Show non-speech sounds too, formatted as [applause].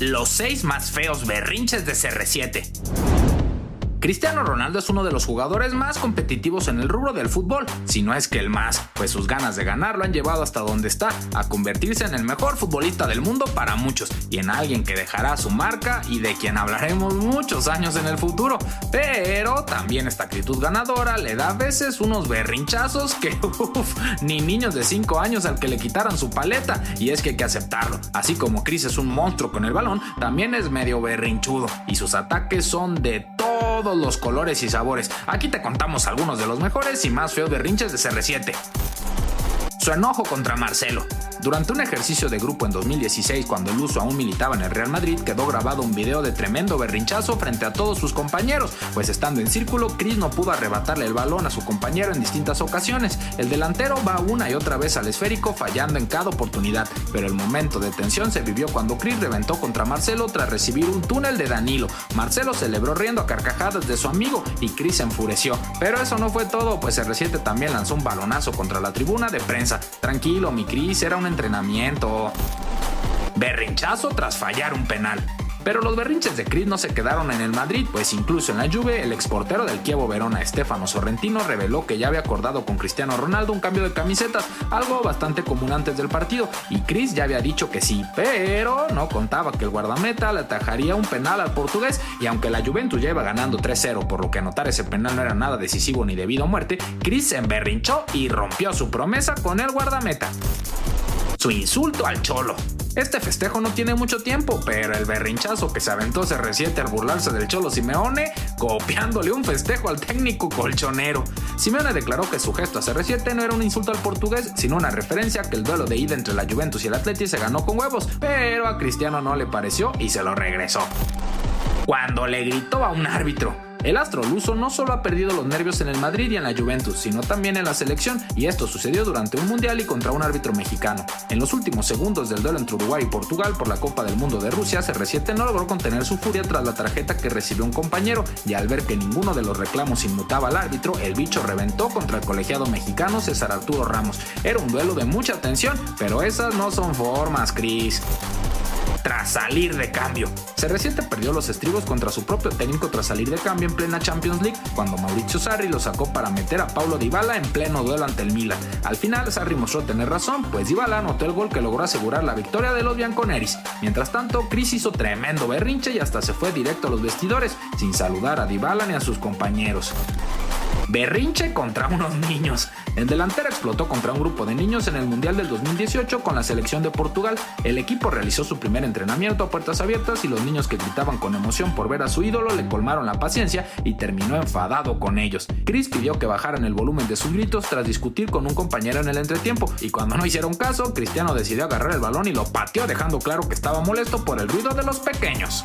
Los seis más feos berrinches de CR7. Cristiano Ronaldo es uno de los jugadores más competitivos en el rubro del fútbol, si no es que el más, pues sus ganas de ganar lo han llevado hasta donde está, a convertirse en el mejor futbolista del mundo para muchos y en alguien que dejará su marca y de quien hablaremos muchos años en el futuro. Pero también esta actitud ganadora le da a veces unos berrinchazos que, [laughs] uff, ni niños de 5 años al que le quitaran su paleta, y es que hay que aceptarlo. Así como Chris es un monstruo con el balón, también es medio berrinchudo y sus ataques son de todos los colores y sabores. Aquí te contamos algunos de los mejores y más feos berrinches de CR7. Su enojo contra Marcelo. Durante un ejercicio de grupo en 2016, cuando el uso aún militaba en el Real Madrid, quedó grabado un video de tremendo berrinchazo frente a todos sus compañeros, pues estando en círculo, Chris no pudo arrebatarle el balón a su compañero en distintas ocasiones. El delantero va una y otra vez al esférico, fallando en cada oportunidad, pero el momento de tensión se vivió cuando Chris reventó contra Marcelo tras recibir un túnel de Danilo. Marcelo celebró riendo a carcajadas de su amigo y Chris enfureció. Pero eso no fue todo, pues R7 también lanzó un balonazo contra la tribuna de prensa. Tranquilo, mi Chris, era un entrenamiento. Berrinchazo tras fallar un penal. Pero los berrinches de Chris no se quedaron en el Madrid, pues incluso en la Juve, el exportero del Chievo Verona, Stefano Sorrentino, reveló que ya había acordado con Cristiano Ronaldo un cambio de camisetas, algo bastante común antes del partido, y Chris ya había dicho que sí, pero no contaba que el guardameta le atajaría un penal al portugués, y aunque la Juventus ya iba ganando 3-0, por lo que anotar ese penal no era nada decisivo ni debido a muerte, Chris se emberrinchó y rompió su promesa con el guardameta. Su insulto al cholo. Este festejo no tiene mucho tiempo, pero el berrinchazo que se aventó se resiente al burlarse del Cholo Simeone, copiándole un festejo al técnico colchonero. Simeone declaró que su gesto a CR7 no era un insulto al portugués, sino una referencia que el duelo de ida entre la Juventus y el Atleti se ganó con huevos, pero a Cristiano no le pareció y se lo regresó. Cuando le gritó a un árbitro, el astro luso no solo ha perdido los nervios en el Madrid y en la Juventus, sino también en la selección, y esto sucedió durante un mundial y contra un árbitro mexicano. En los últimos segundos del duelo entre Uruguay y Portugal por la Copa del Mundo de Rusia, CR7 no logró contener su furia tras la tarjeta que recibió un compañero, y al ver que ninguno de los reclamos inmutaba al árbitro, el bicho reventó contra el colegiado mexicano César Arturo Ramos. Era un duelo de mucha tensión, pero esas no son formas, Chris tras salir de cambio. CR7 perdió los estribos contra su propio técnico tras salir de cambio en plena Champions League, cuando Mauricio Sarri lo sacó para meter a Paulo Dybala en pleno duelo ante el Milan. Al final, Sarri mostró tener razón, pues Dybala anotó el gol que logró asegurar la victoria de los bianconeris. Mientras tanto, Chris hizo tremendo berrinche y hasta se fue directo a los vestidores, sin saludar a Dybala ni a sus compañeros. Berrinche contra unos niños. El delantero explotó contra un grupo de niños en el Mundial del 2018 con la selección de Portugal. El equipo realizó su primer entrenamiento a puertas abiertas y los niños que gritaban con emoción por ver a su ídolo le colmaron la paciencia y terminó enfadado con ellos. Chris pidió que bajaran el volumen de sus gritos tras discutir con un compañero en el entretiempo y cuando no hicieron caso, Cristiano decidió agarrar el balón y lo pateó dejando claro que estaba molesto por el ruido de los pequeños.